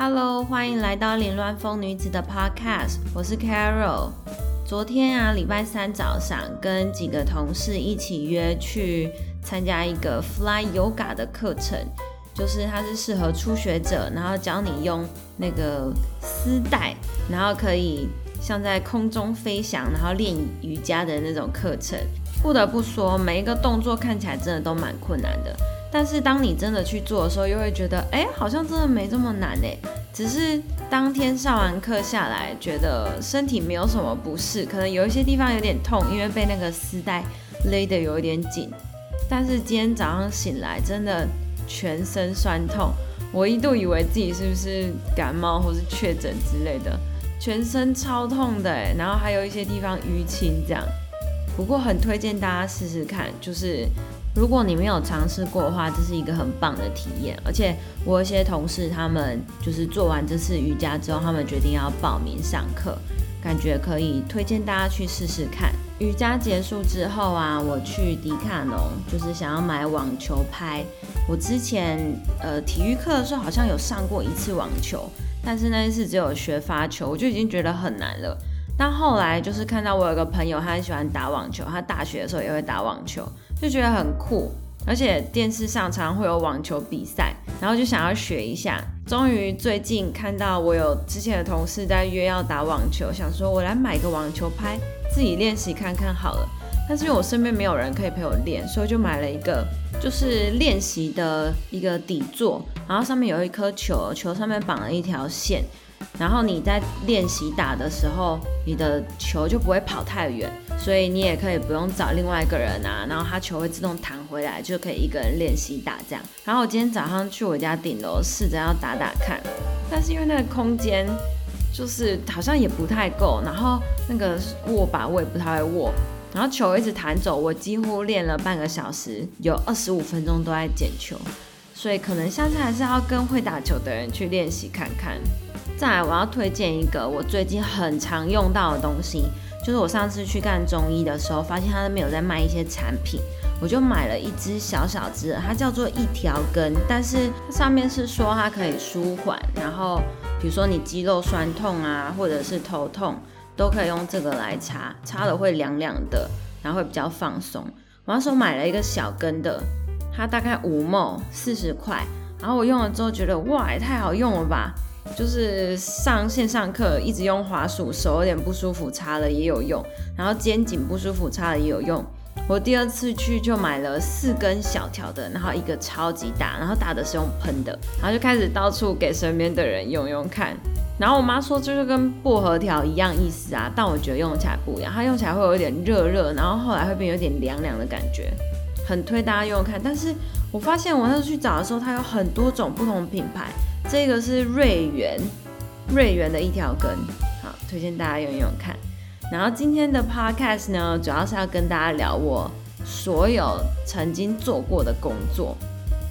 Hello，欢迎来到凌乱风女子的 Podcast，我是 Carol。昨天啊，礼拜三早上跟几个同事一起约去参加一个 Fly Yoga 的课程，就是它是适合初学者，然后教你用那个丝带，然后可以像在空中飞翔，然后练瑜伽的那种课程。不得不说，每一个动作看起来真的都蛮困难的。但是当你真的去做的时候，又会觉得，哎，好像真的没这么难哎。只是当天上完课下来，觉得身体没有什么不适，可能有一些地方有点痛，因为被那个丝带勒得有一点紧。但是今天早上醒来，真的全身酸痛，我一度以为自己是不是感冒或是确诊之类的，全身超痛的，然后还有一些地方淤青这样。不过很推荐大家试试看，就是。如果你没有尝试过的话，这是一个很棒的体验。而且我有一些同事，他们就是做完这次瑜伽之后，他们决定要报名上课，感觉可以推荐大家去试试看。瑜伽结束之后啊，我去迪卡侬，就是想要买网球拍。我之前呃体育课的时候好像有上过一次网球，但是那一次只有学发球，我就已经觉得很难了。但后来就是看到我有个朋友，他很喜欢打网球，他大学的时候也会打网球。就觉得很酷，而且电视上常常会有网球比赛，然后就想要学一下。终于最近看到我有之前的同事在约要打网球，想说我来买个网球拍，自己练习看看好了。但是因为我身边没有人可以陪我练，所以就买了一个就是练习的一个底座，然后上面有一颗球，球上面绑了一条线。然后你在练习打的时候，你的球就不会跑太远，所以你也可以不用找另外一个人啊，然后他球会自动弹回来，就可以一个人练习打这样。然后我今天早上去我家顶楼试着要打打看，但是因为那个空间就是好像也不太够，然后那个握把我也不太会握，然后球一直弹走，我几乎练了半个小时，有二十五分钟都在捡球，所以可能下次还是要跟会打球的人去练习看看。再来，我要推荐一个我最近很常用到的东西，就是我上次去看中医的时候，发现他那边有在卖一些产品，我就买了一支小小支，它叫做一条根，但是上面是说它可以舒缓，然后比如说你肌肉酸痛啊，或者是头痛，都可以用这个来擦，擦了会凉凉的，然后会比较放松。我那时候买了一个小根的，它大概五毛四十块，然后我用了之后觉得哇，也太好用了吧。就是上线上课一直用滑鼠，手有点不舒服，擦了也有用。然后肩颈不舒服，擦了也有用。我第二次去就买了四根小条的，然后一个超级大，然后打的是用喷的，然后就开始到处给身边的人用用看。然后我妈说就是跟薄荷条一样意思啊，但我觉得用起来不一样，它用起来会有一点热热，然后后来会变有点凉凉的感觉，很推大家用用看。但是我发现我那时候去找的时候，它有很多种不同品牌。这个是瑞元，瑞元的一条根，好，推荐大家用用看。然后今天的 podcast 呢，主要是要跟大家聊我所有曾经做过的工作。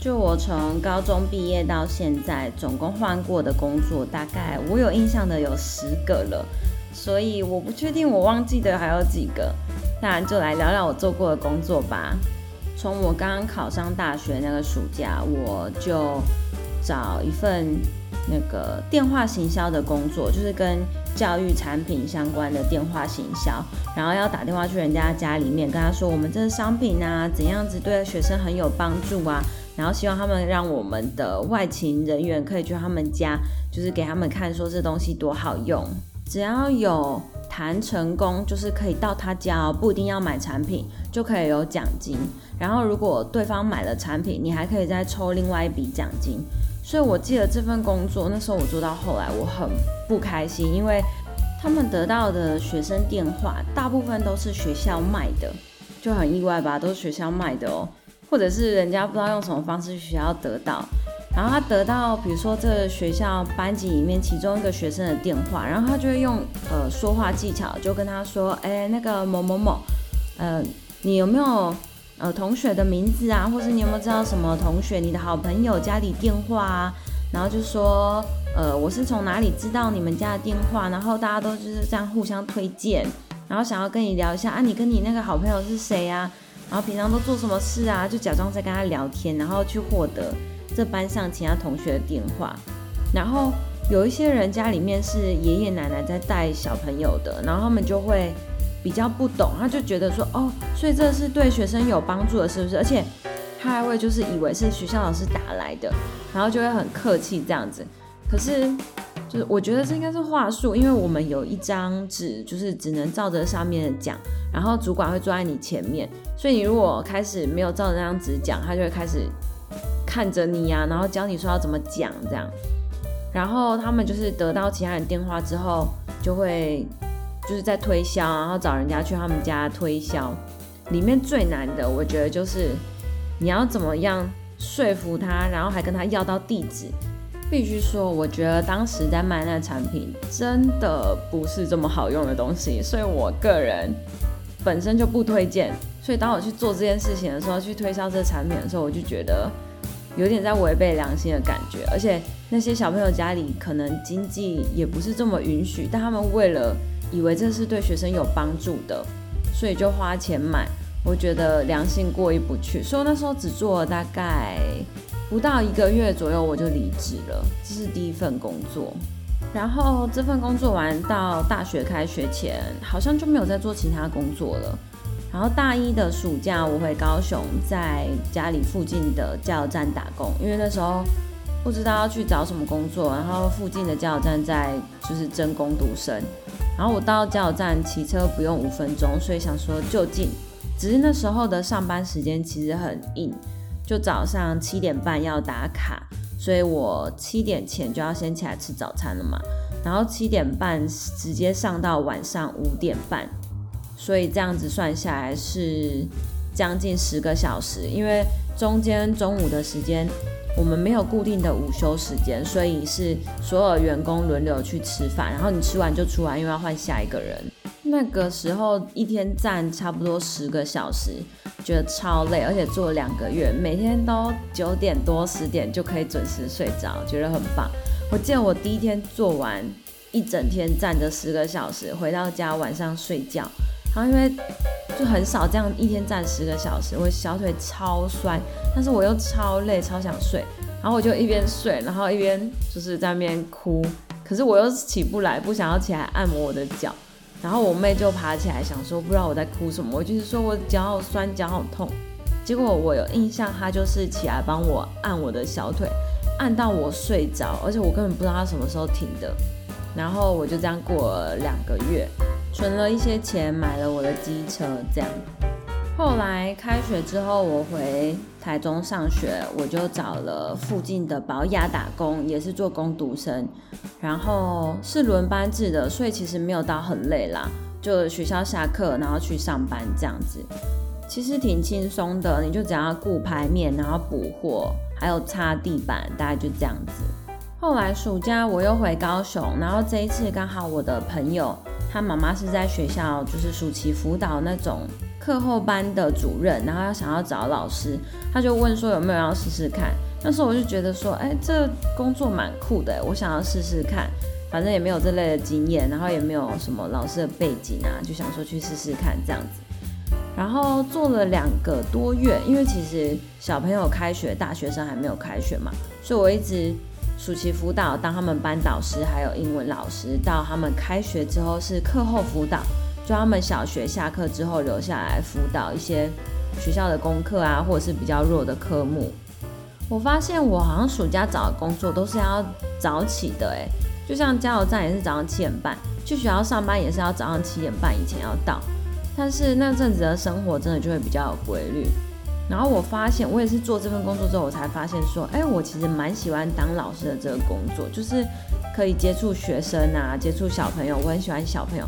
就我从高中毕业到现在，总共换过的工作，大概我有印象的有十个了。所以我不确定我忘记的还有几个，那就来聊聊我做过的工作吧。从我刚刚考上大学那个暑假，我就。找一份那个电话行销的工作，就是跟教育产品相关的电话行销，然后要打电话去人家家里面，跟他说我们这个商品啊怎样子对学生很有帮助啊，然后希望他们让我们的外勤人员可以去他们家，就是给他们看说这东西多好用，只要有谈成功，就是可以到他家，不一定要买产品就可以有奖金，然后如果对方买了产品，你还可以再抽另外一笔奖金。所以，我记得这份工作那时候我做到后来，我很不开心，因为他们得到的学生电话大部分都是学校卖的，就很意外吧，都是学校卖的哦，或者是人家不知道用什么方式去学校得到，然后他得到，比如说这个学校班级里面其中一个学生的电话，然后他就会用呃说话技巧，就跟他说，哎，那个某某某，呃，你有没有？呃，同学的名字啊，或是你有没有知道什么同学，你的好朋友家里电话啊？然后就说，呃，我是从哪里知道你们家的电话？然后大家都就是这样互相推荐，然后想要跟你聊一下啊，你跟你那个好朋友是谁啊？然后平常都做什么事啊？就假装在跟他聊天，然后去获得这班上其他同学的电话。然后有一些人家里面是爷爷奶奶在带小朋友的，然后他们就会比较不懂，他就觉得说哦，所以这是对学生有帮助的，是不是？而且他还会就是以为是学校老师打来的，然后就会很客气这样子。可是就是我觉得这应该是话术，因为我们有一张纸，就是只能照着上面讲，然后主管会坐在你前面，所以你如果开始没有照着那张纸讲，他就会开始看着你呀，然后教你说要怎么讲这样。然后他们就是得到其他人电话之后，就会就是在推销，然后找人家去他们家推销。里面最难的，我觉得就是你要怎么样说服他，然后还跟他要到地址。必须说，我觉得当时在卖那产品真的不是这么好用的东西，所以我个人本身就不推荐。所以当我去做这件事情的时候，去推销这个产品的时候，我就觉得。有点在违背良心的感觉，而且那些小朋友家里可能经济也不是这么允许，但他们为了以为这是对学生有帮助的，所以就花钱买。我觉得良心过意不去，所以那时候只做了大概不到一个月左右，我就离职了。这是第一份工作，然后这份工作完到大学开学前，好像就没有再做其他工作了。然后大一的暑假，我回高雄，在家里附近的加油站打工，因为那时候不知道要去找什么工作，然后附近的加油站在就是真工读生，然后我到加油站骑车不用五分钟，所以想说就近。只是那时候的上班时间其实很硬，就早上七点半要打卡，所以我七点前就要先起来吃早餐了嘛，然后七点半直接上到晚上五点半。所以这样子算下来是将近十个小时，因为中间中午的时间我们没有固定的午休时间，所以是所有员工轮流去吃饭，然后你吃完就出来，因为要换下一个人。那个时候一天站差不多十个小时，觉得超累，而且做两个月，每天都九点多十点就可以准时睡着，觉得很棒。我记得我第一天做完一整天站着十个小时，回到家晚上睡觉。然后因为就很少这样一天站十个小时，我小腿超酸，但是我又超累，超想睡。然后我就一边睡，然后一边就是在那边哭。可是我又起不来，不想要起来按摩我的脚。然后我妹就爬起来想说，不知道我在哭什么。我就是说我脚好酸，脚好痛。结果我有印象，她就是起来帮我按我的小腿，按到我睡着，而且我根本不知道她什么时候停的。然后我就这样过了两个月。存了一些钱，买了我的机车，这样。后来开学之后，我回台中上学，我就找了附近的保雅打工，也是做工读生。然后是轮班制的，所以其实没有到很累啦，就学校下课，然后去上班这样子，其实挺轻松的。你就只要顾排面，然后补货，还有擦地板，大概就这样子。后来暑假我又回高雄，然后这一次刚好我的朋友。他妈妈是在学校，就是暑期辅导那种课后班的主任，然后要想要找老师，他就问说有没有要试试看。那时候我就觉得说，哎，这工作蛮酷的，我想要试试看。反正也没有这类的经验，然后也没有什么老师的背景啊，就想说去试试看这样子。然后做了两个多月，因为其实小朋友开学，大学生还没有开学嘛，所以我一直。暑期辅导，当他们班导师，还有英文老师，到他们开学之后是课后辅导，就他们小学下课之后留下来辅导一些学校的功课啊，或者是比较弱的科目。我发现我好像暑假找的工作都是要早起的，诶，就像加油站也是早上七点半，去学校上班也是要早上七点半以前要到，但是那阵子的生活真的就会比较有规律。然后我发现，我也是做这份工作之后，我才发现说，哎，我其实蛮喜欢当老师的这个工作，就是可以接触学生啊，接触小朋友，我很喜欢小朋友，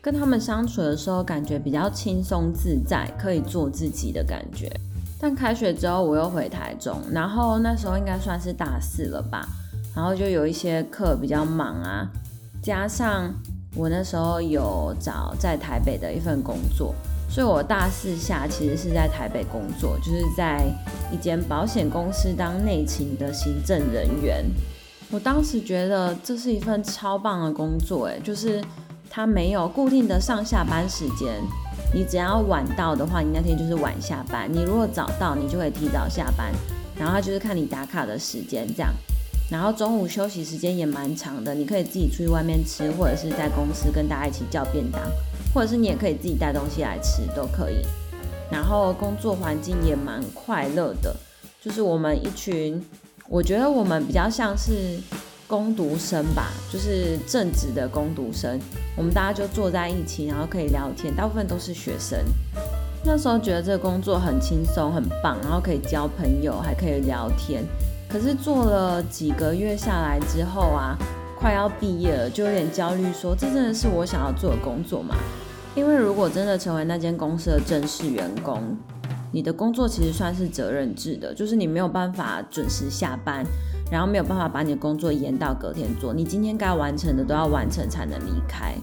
跟他们相处的时候，感觉比较轻松自在，可以做自己的感觉。但开学之后，我又回台中，然后那时候应该算是大四了吧，然后就有一些课比较忙啊，加上我那时候有找在台北的一份工作。所以，我大四下其实是在台北工作，就是在一间保险公司当内勤的行政人员。我当时觉得这是一份超棒的工作，诶，就是它没有固定的上下班时间，你只要晚到的话，你那天就是晚下班；你如果早到，你就会提早下班。然后它就是看你打卡的时间这样。然后中午休息时间也蛮长的，你可以自己出去外面吃，或者是在公司跟大家一起叫便当，或者是你也可以自己带东西来吃都可以。然后工作环境也蛮快乐的，就是我们一群，我觉得我们比较像是攻读生吧，就是正直的攻读生。我们大家就坐在一起，然后可以聊天，大部分都是学生。那时候觉得这个工作很轻松，很棒，然后可以交朋友，还可以聊天。可是做了几个月下来之后啊，快要毕业了，就有点焦虑，说这真的是我想要做的工作吗？因为如果真的成为那间公司的正式员工，你的工作其实算是责任制的，就是你没有办法准时下班，然后没有办法把你的工作延到隔天做，你今天该完成的都要完成才能离开。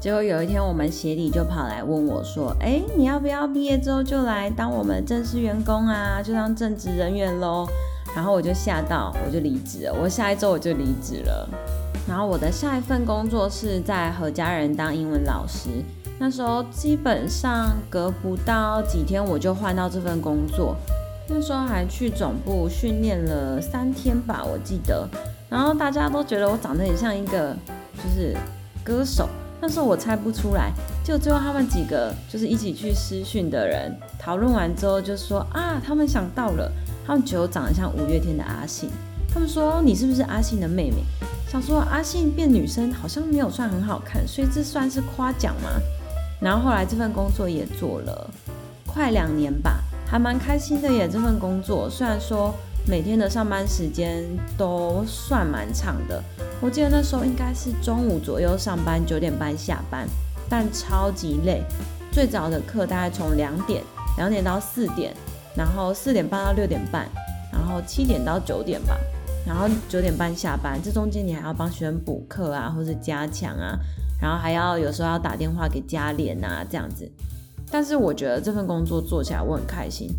结果有一天，我们协理就跑来问我说：“哎，你要不要毕业之后就来当我们正式员工啊？就当正职人员喽？”然后我就吓到，我就离职了。我下一周我就离职了。然后我的下一份工作是在和家人当英文老师。那时候基本上隔不到几天我就换到这份工作。那时候还去总部训练了三天吧，我记得。然后大家都觉得我长得很像一个就是歌手。那时候我猜不出来。就最后他们几个就是一起去私训的人讨论完之后就说啊，他们想到了。他们觉得我长得像五月天的阿信，他们说你是不是阿信的妹妹？想说阿信变女生好像没有算很好看，所以这算是夸奖吗？然后后来这份工作也做了快两年吧，还蛮开心的耶。这份工作虽然说每天的上班时间都算蛮长的，我记得那时候应该是中午左右上班，九点半下班，但超级累。最早的课大概从两点，两点到四点。然后四点半到六点半，然后七点到九点吧，然后九点半下班。这中间你还要帮学生补课啊，或者加强啊，然后还要有时候要打电话给家联啊，这样子。但是我觉得这份工作做起来我很开心，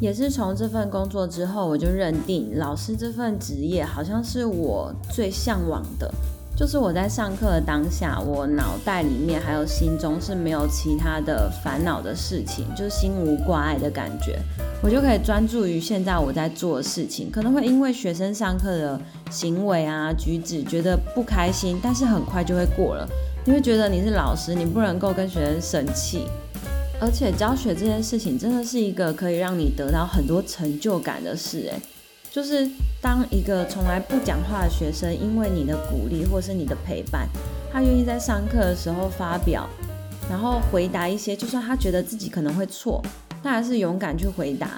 也是从这份工作之后，我就认定老师这份职业好像是我最向往的。就是我在上课的当下，我脑袋里面还有心中是没有其他的烦恼的事情，就是心无挂碍的感觉，我就可以专注于现在我在做的事情。可能会因为学生上课的行为啊举止觉得不开心，但是很快就会过了。你会觉得你是老师，你不能够跟学生生气，而且教学这件事情真的是一个可以让你得到很多成就感的事，诶。就是当一个从来不讲话的学生，因为你的鼓励或是你的陪伴，他愿意在上课的时候发表，然后回答一些，就算他觉得自己可能会错，他还是勇敢去回答，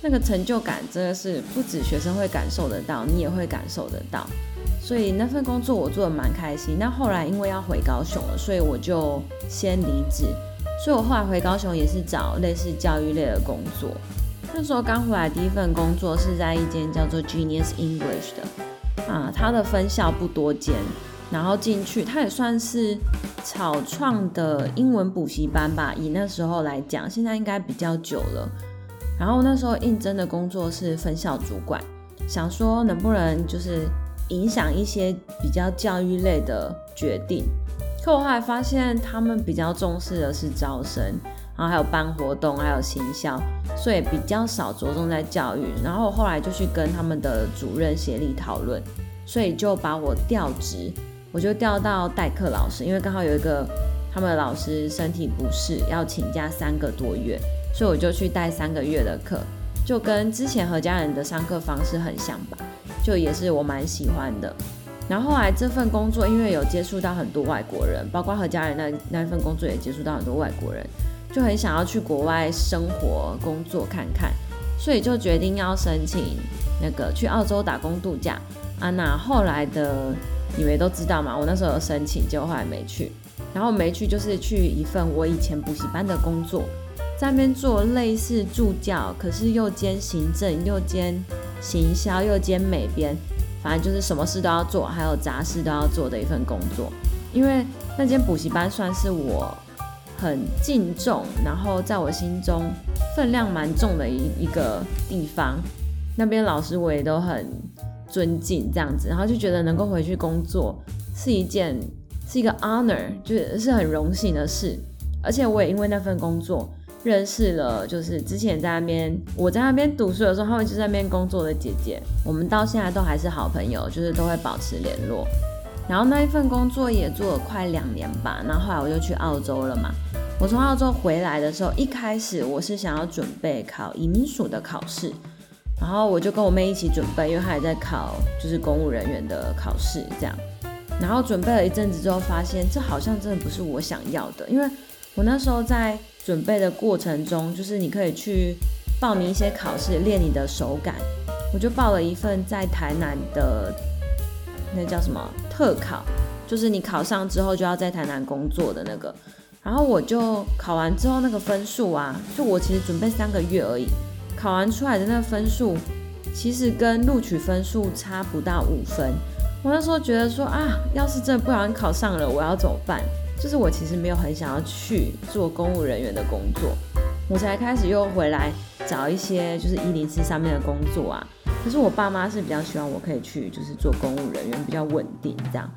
那个成就感真的是不止学生会感受得到，你也会感受得到。所以那份工作我做的蛮开心。那后来因为要回高雄了，所以我就先离职。所以我后来回高雄也是找类似教育类的工作。那时候刚回来，第一份工作是在一间叫做 Genius English 的啊，它的分校不多间，然后进去，它也算是草创的英文补习班吧。以那时候来讲，现在应该比较久了。然后那时候应征的工作是分校主管，想说能不能就是影响一些比较教育类的决定。可我后来发现，他们比较重视的是招生。然后还有办活动，还有行销，所以比较少着重在教育。然后我后来就去跟他们的主任协力讨论，所以就把我调职，我就调到代课老师，因为刚好有一个他们的老师身体不适，要请假三个多月，所以我就去带三个月的课，就跟之前何家人的上课方式很像吧，就也是我蛮喜欢的。然后后来这份工作，因为有接触到很多外国人，包括和家人那那份工作也接触到很多外国人。就很想要去国外生活工作看看，所以就决定要申请那个去澳洲打工度假。啊，那后来的你们都知道嘛，我那时候有申请，结果后来没去。然后没去就是去一份我以前补习班的工作，在那边做类似助教，可是又兼行政，又兼行销，又兼美编，反正就是什么事都要做，还有杂事都要做的一份工作。因为那间补习班算是我。很敬重，然后在我心中分量蛮重的一一个地方，那边老师我也都很尊敬，这样子，然后就觉得能够回去工作是一件是一个 honor，就是是很荣幸的事，而且我也因为那份工作认识了，就是之前在那边我在那边读书的时候，他们就在那边工作的姐姐，我们到现在都还是好朋友，就是都会保持联络。然后那一份工作也做了快两年吧，然后后来我就去澳洲了嘛。我从澳洲回来的时候，一开始我是想要准备考移民署的考试，然后我就跟我妹一起准备，因为她也在考就是公务人员的考试这样。然后准备了一阵子之后，发现这好像真的不是我想要的，因为我那时候在准备的过程中，就是你可以去报名一些考试，练你的手感。我就报了一份在台南的。那叫什么特考？就是你考上之后就要在台南工作的那个。然后我就考完之后那个分数啊，就我其实准备三个月而已，考完出来的那个分数，其实跟录取分数差不到五分。我那时候觉得说啊，要是真的不小心考上了，我要怎么办？就是我其实没有很想要去做公务人员的工作，我才开始又回来找一些就是一零四上面的工作啊。可是我爸妈是比较希望我可以去，就是做公务人员比较稳定这样。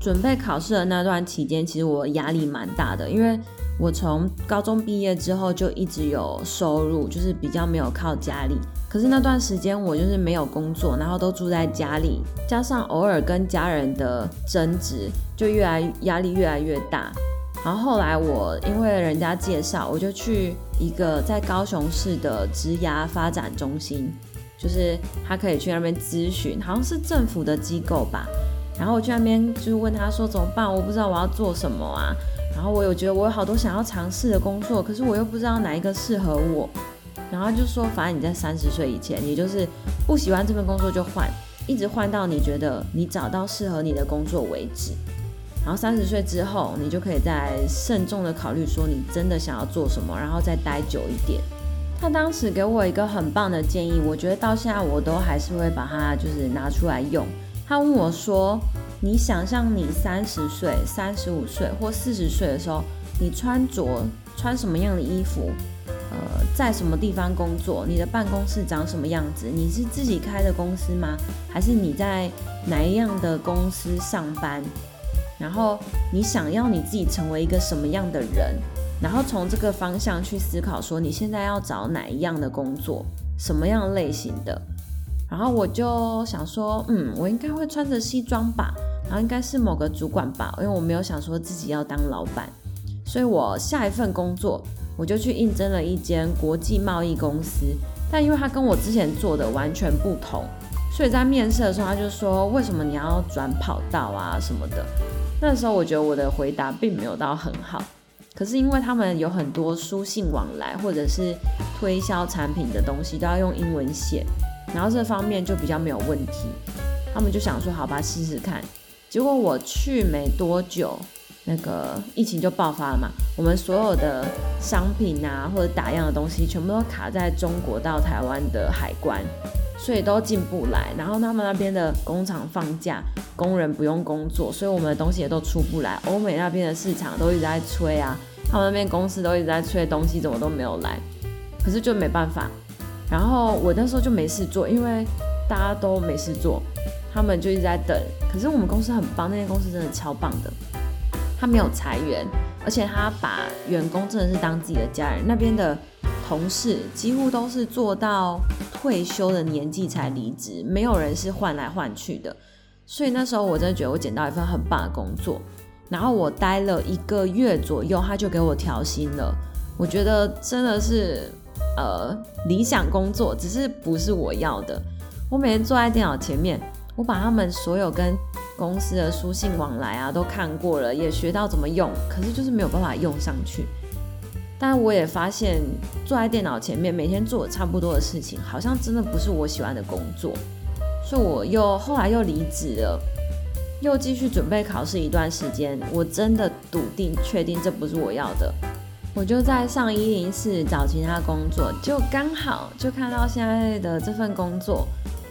准备考试的那段期间，其实我压力蛮大的，因为我从高中毕业之后就一直有收入，就是比较没有靠家里。可是那段时间我就是没有工作，然后都住在家里，加上偶尔跟家人的争执，就越来压力越来越大。然后后来我因为人家介绍，我就去一个在高雄市的职涯发展中心。就是他可以去那边咨询，好像是政府的机构吧。然后我去那边就问他说怎么办？我不知道我要做什么啊。然后我有觉得我有好多想要尝试的工作，可是我又不知道哪一个适合我。然后就说反正你在三十岁以前，你就是不喜欢这份工作就换，一直换到你觉得你找到适合你的工作为止。然后三十岁之后，你就可以再慎重的考虑说你真的想要做什么，然后再待久一点。他当时给我一个很棒的建议，我觉得到现在我都还是会把它就是拿出来用。他问我说：“你想象你三十岁、三十五岁或四十岁的时候，你穿着穿什么样的衣服？呃，在什么地方工作？你的办公室长什么样子？你是自己开的公司吗？还是你在哪一样的公司上班？然后你想要你自己成为一个什么样的人？”然后从这个方向去思考，说你现在要找哪一样的工作，什么样类型的。然后我就想说，嗯，我应该会穿着西装吧，然后应该是某个主管吧，因为我没有想说自己要当老板。所以我下一份工作，我就去应征了一间国际贸易公司，但因为他跟我之前做的完全不同，所以在面试的时候他就说，为什么你要转跑道啊什么的。那时候我觉得我的回答并没有到很好。可是因为他们有很多书信往来，或者是推销产品的东西都要用英文写，然后这方面就比较没有问题。他们就想说好吧，试试看。结果我去没多久，那个疫情就爆发了嘛。我们所有的商品啊或者打样的东西，全部都卡在中国到台湾的海关，所以都进不来。然后他们那边的工厂放假，工人不用工作，所以我们的东西也都出不来。欧美那边的市场都一直在催啊。他们那边公司都一直在催东西，怎么都没有来，可是就没办法。然后我那时候就没事做，因为大家都没事做，他们就一直在等。可是我们公司很棒，那间公司真的超棒的，他没有裁员，而且他把员工真的是当自己的家人。那边的同事几乎都是做到退休的年纪才离职，没有人是换来换去的。所以那时候我真的觉得我捡到一份很棒的工作。然后我待了一个月左右，他就给我调薪了。我觉得真的是呃理想工作，只是不是我要的。我每天坐在电脑前面，我把他们所有跟公司的书信往来啊都看过了，也学到怎么用，可是就是没有办法用上去。但我也发现坐在电脑前面每天做差不多的事情，好像真的不是我喜欢的工作，所以我又后来又离职了。又继续准备考试一段时间，我真的笃定确定这不是我要的，我就在上一零四找其他工作，就刚好就看到现在的这份工作。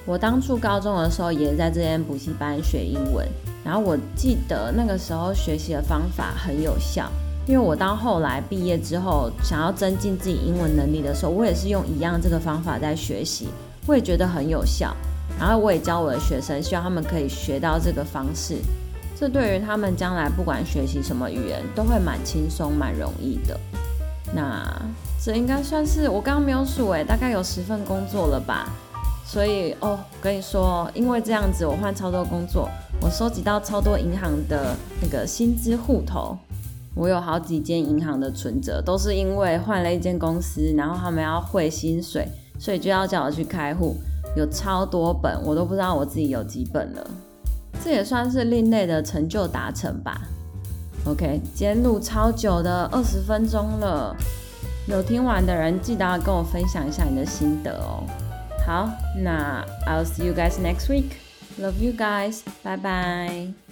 我当初高中的时候也在这间补习班学英文，然后我记得那个时候学习的方法很有效，因为我到后来毕业之后想要增进自己英文能力的时候，我也是用一样这个方法在学习，我也觉得很有效。然后我也教我的学生，希望他们可以学到这个方式，这对于他们将来不管学习什么语言都会蛮轻松、蛮容易的。那这应该算是我刚刚没有数诶，大概有十份工作了吧。所以哦，跟你说，因为这样子我换超多工作，我收集到超多银行的那个薪资户头。我有好几间银行的存折，都是因为换了一间公司，然后他们要汇薪水，所以就要叫我去开户。有超多本，我都不知道我自己有几本了。这也算是另类的成就达成吧。OK，今天录超久的，二十分钟了。有听完的人，记得要跟我分享一下你的心得哦。好，那 I'll see you guys next week. Love you guys. Bye bye.